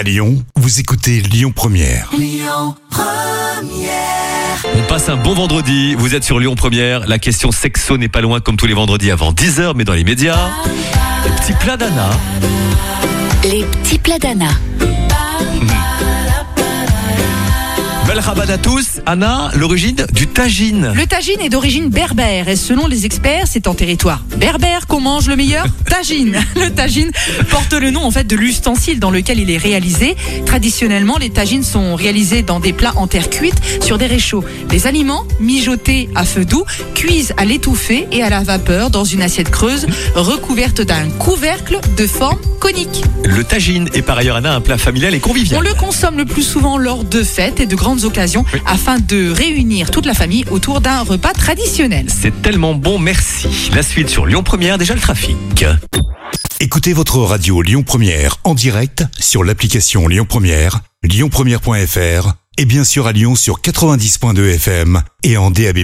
À Lyon, vous écoutez Lyon Première. On passe un bon vendredi, vous êtes sur Lyon Première, la question sexo n'est pas loin comme tous les vendredis avant 10h, mais dans les médias, les petits plats d'Anna. Les petits plats d'Anna. Bel rabat à tous, Anna, l'origine du tagine. Le tagine est d'origine berbère et selon les experts, c'est en territoire berbère qu'on mange le meilleur tagine. Le tagine porte le nom en fait de l'ustensile dans lequel il est réalisé. Traditionnellement, les tagines sont réalisés dans des plats en terre cuite sur des réchauds. Les aliments mijotés à feu doux cuisent à l'étouffée et à la vapeur dans une assiette creuse recouverte d'un couvercle de forme conique. Le tagine est par ailleurs, Anna, un plat familial et On convivial. le consomme le plus souvent lors de fêtes et de grandes occasions Oui. afin de réunir toute la famille autour d'un repas traditionnel. C'est tellement bon, merci. La suite sur Lyon Première, déjà le trafic. Écoutez votre radio Lyon Première en direct sur l'application Lyon Première, lyonpremière.fr et bien sûr à Lyon sur 90.2 FM et en DAB+.